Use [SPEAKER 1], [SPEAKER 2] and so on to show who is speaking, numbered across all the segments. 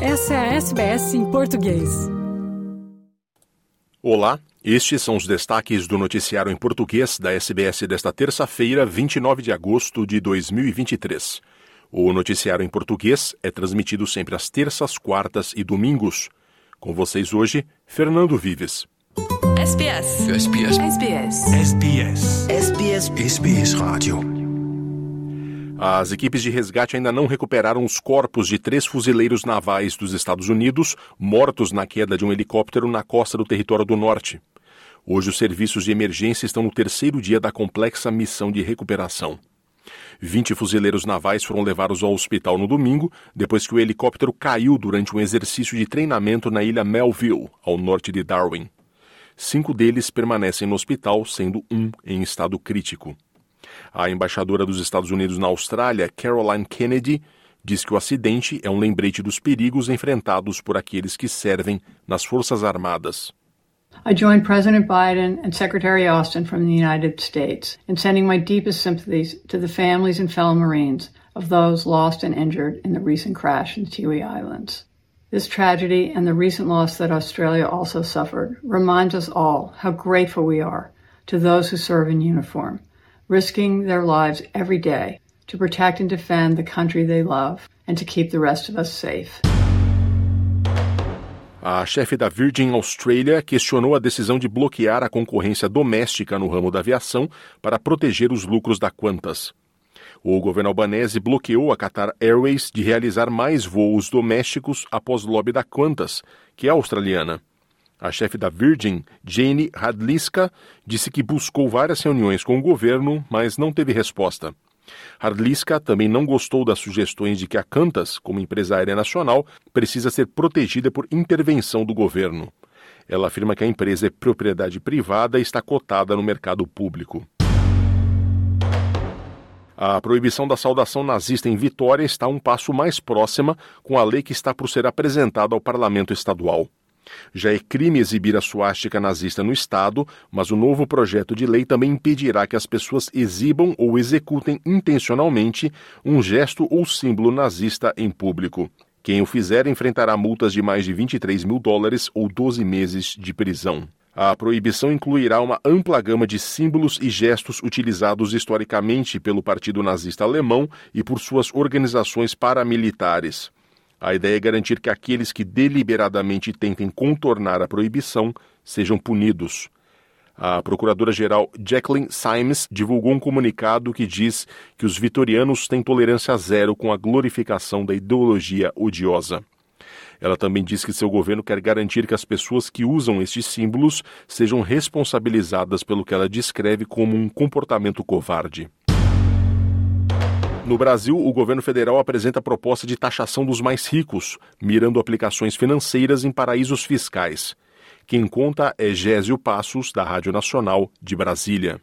[SPEAKER 1] Essa é a SBS em português.
[SPEAKER 2] Olá, estes são os destaques do noticiário em português da SBS desta terça-feira, 29 de agosto de 2023. O noticiário em português é transmitido sempre às terças, quartas e domingos. Com vocês hoje, Fernando Vives.
[SPEAKER 3] SBS.
[SPEAKER 4] SBS.
[SPEAKER 3] SBS.
[SPEAKER 4] SBS.
[SPEAKER 3] SBS.
[SPEAKER 4] SBS Radio.
[SPEAKER 2] As equipes de resgate ainda não recuperaram os corpos de três fuzileiros navais dos Estados Unidos mortos na queda de um helicóptero na costa do território do norte. Hoje, os serviços de emergência estão no terceiro dia da complexa missão de recuperação. 20 fuzileiros navais foram levados ao hospital no domingo, depois que o helicóptero caiu durante um exercício de treinamento na ilha Melville, ao norte de Darwin. Cinco deles permanecem no hospital, sendo um em estado crítico. A embaixadora dos Estados Unidos na Austrália, Caroline Kennedy, diz que o acidente é um lembrete dos perigos enfrentados por aqueles que servem nas Forças Armadas.
[SPEAKER 5] I join President Biden and Secretary Austin from the United States in sending my deepest sympathies to the families and fellow Marines of those lost and injured in the recent crash in the Tiwi Islands. This tragedy and the recent loss that Australia also suffered reminds us all how grateful we are to those who serve in uniform, risking their lives every day to protect and defend the country they love and to keep the rest of us safe.
[SPEAKER 2] A chefe da Virgin Australia questionou a decisão de bloquear a concorrência doméstica no ramo da aviação para proteger os lucros da Qantas. O governo albanese bloqueou a Qatar Airways de realizar mais voos domésticos após lobby da Qantas, que é australiana. A chefe da Virgin, Jane Radliska, disse que buscou várias reuniões com o governo, mas não teve resposta. Hardliska também não gostou das sugestões de que a Qantas, como empresa aérea nacional, precisa ser protegida por intervenção do governo. Ela afirma que a empresa é propriedade privada e está cotada no mercado público. A proibição da saudação nazista em Vitória está um passo mais próxima com a lei que está por ser apresentada ao parlamento estadual. Já é crime exibir a suástica nazista no Estado, mas o novo projeto de lei também impedirá que as pessoas exibam ou executem intencionalmente um gesto ou símbolo nazista em público. Quem o fizer enfrentará multas de mais de 23 mil dólares ou 12 meses de prisão. A proibição incluirá uma ampla gama de símbolos e gestos utilizados historicamente pelo Partido Nazista Alemão e por suas organizações paramilitares. A ideia é garantir que aqueles que deliberadamente tentem contornar a proibição sejam punidos. A procuradora-geral Jacqueline Symes divulgou um comunicado que diz que os vitorianos têm tolerância zero com a glorificação da ideologia odiosa. Ela também diz que seu governo quer garantir que as pessoas que usam estes símbolos sejam responsabilizadas pelo que ela descreve como um comportamento covarde. No Brasil, o governo federal apresenta a proposta de taxação dos mais ricos, mirando aplicações financeiras em paraísos fiscais. Quem conta é Gésio Passos, da Rádio Nacional de Brasília.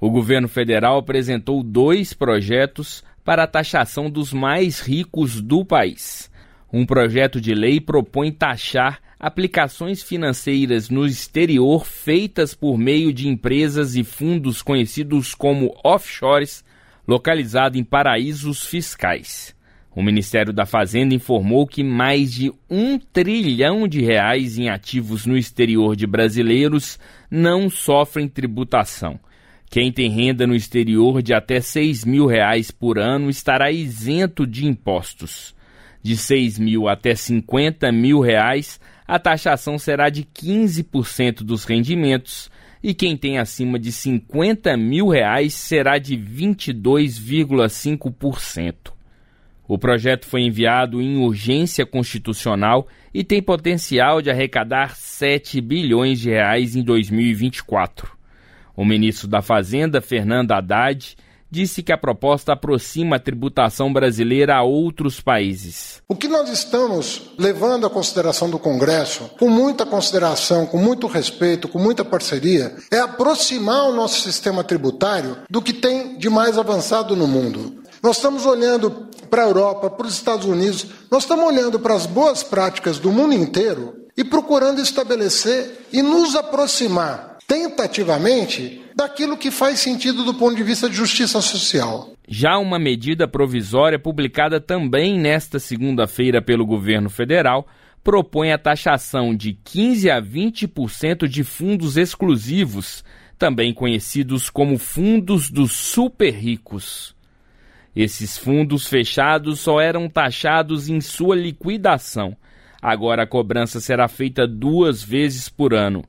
[SPEAKER 6] O governo federal apresentou dois projetos para a taxação dos mais ricos do país. Um projeto de lei propõe taxar aplicações financeiras no exterior feitas por meio de empresas e fundos conhecidos como offshores localizado em paraísos fiscais. O Ministério da Fazenda informou que mais de um trilhão de reais em ativos no exterior de brasileiros não sofrem tributação. Quem tem renda no exterior de até 6 mil reais por ano estará isento de impostos. De 6 mil até 50 mil reais, a taxação será de 15% dos rendimentos e quem tem acima de 50 mil reais será de 22,5%. O projeto foi enviado em urgência constitucional e tem potencial de arrecadar 7 bilhões de reais em 2024. O ministro da Fazenda, Fernando Haddad, disse que a proposta aproxima a tributação brasileira a outros países.
[SPEAKER 7] O que nós estamos levando à consideração do Congresso, com muita consideração, com muito respeito, com muita parceria, é aproximar o nosso sistema tributário do que tem de mais avançado no mundo. Nós estamos olhando para a Europa, para os Estados Unidos, nós estamos olhando para as boas práticas do mundo inteiro e procurando estabelecer e nos aproximar tentativamente daquilo que faz sentido do ponto de vista de justiça social.
[SPEAKER 6] Já uma medida provisória publicada também nesta segunda-feira pelo governo federal propõe a taxação de 15 a 20% de fundos exclusivos, também conhecidos como fundos dos super ricos. Esses fundos fechados só eram taxados em sua liquidação. Agora a cobrança será feita duas vezes por ano.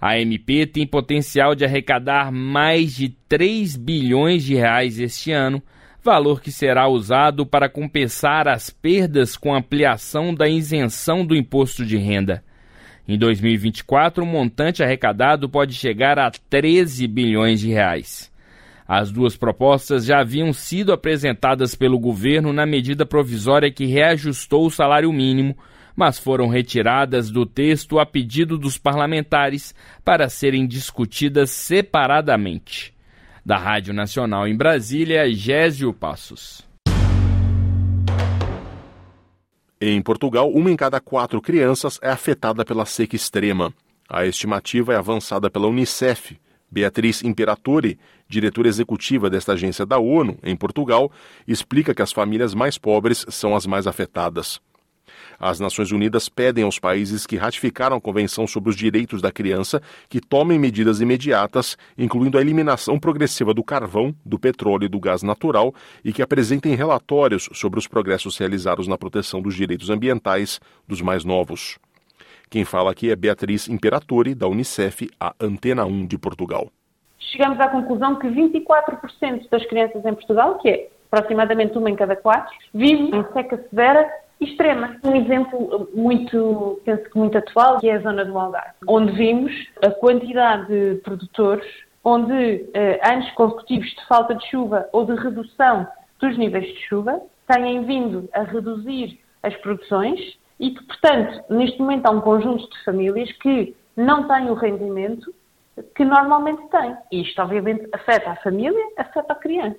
[SPEAKER 6] A MP tem potencial de arrecadar mais de 3 bilhões de reais este ano, valor que será usado para compensar as perdas com ampliação da isenção do imposto de renda. Em 2024, o montante arrecadado pode chegar a 13 bilhões de reais. As duas propostas já haviam sido apresentadas pelo governo na medida provisória que reajustou o salário mínimo, mas foram retiradas do texto a pedido dos parlamentares para serem discutidas separadamente. Da Rádio Nacional em Brasília, Gésio Passos.
[SPEAKER 2] Em Portugal, uma em cada quatro crianças é afetada pela seca extrema. A estimativa é avançada pela Unicef. Beatriz Imperatori, diretora executiva desta agência da ONU em Portugal, explica que as famílias mais pobres são as mais afetadas. As Nações Unidas pedem aos países que ratificaram a Convenção sobre os Direitos da Criança que tomem medidas imediatas, incluindo a eliminação progressiva do carvão, do petróleo e do gás natural, e que apresentem relatórios sobre os progressos realizados na proteção dos direitos ambientais dos mais novos. Quem fala aqui é Beatriz Imperatori, da Unicef, a Antena 1 de Portugal.
[SPEAKER 3] Chegamos à conclusão que 24% das crianças em Portugal, que é aproximadamente uma em cada quatro, vivem em seca severa extrema. Um exemplo muito, penso que muito atual, que é a zona do Algarve, onde vimos a quantidade de produtores onde eh, anos consecutivos de falta de chuva ou de redução dos níveis de chuva têm vindo a reduzir as produções e que, portanto, neste momento há um conjunto de famílias que não têm o rendimento que normalmente têm. Isto, obviamente, afeta a família, afeta a criança.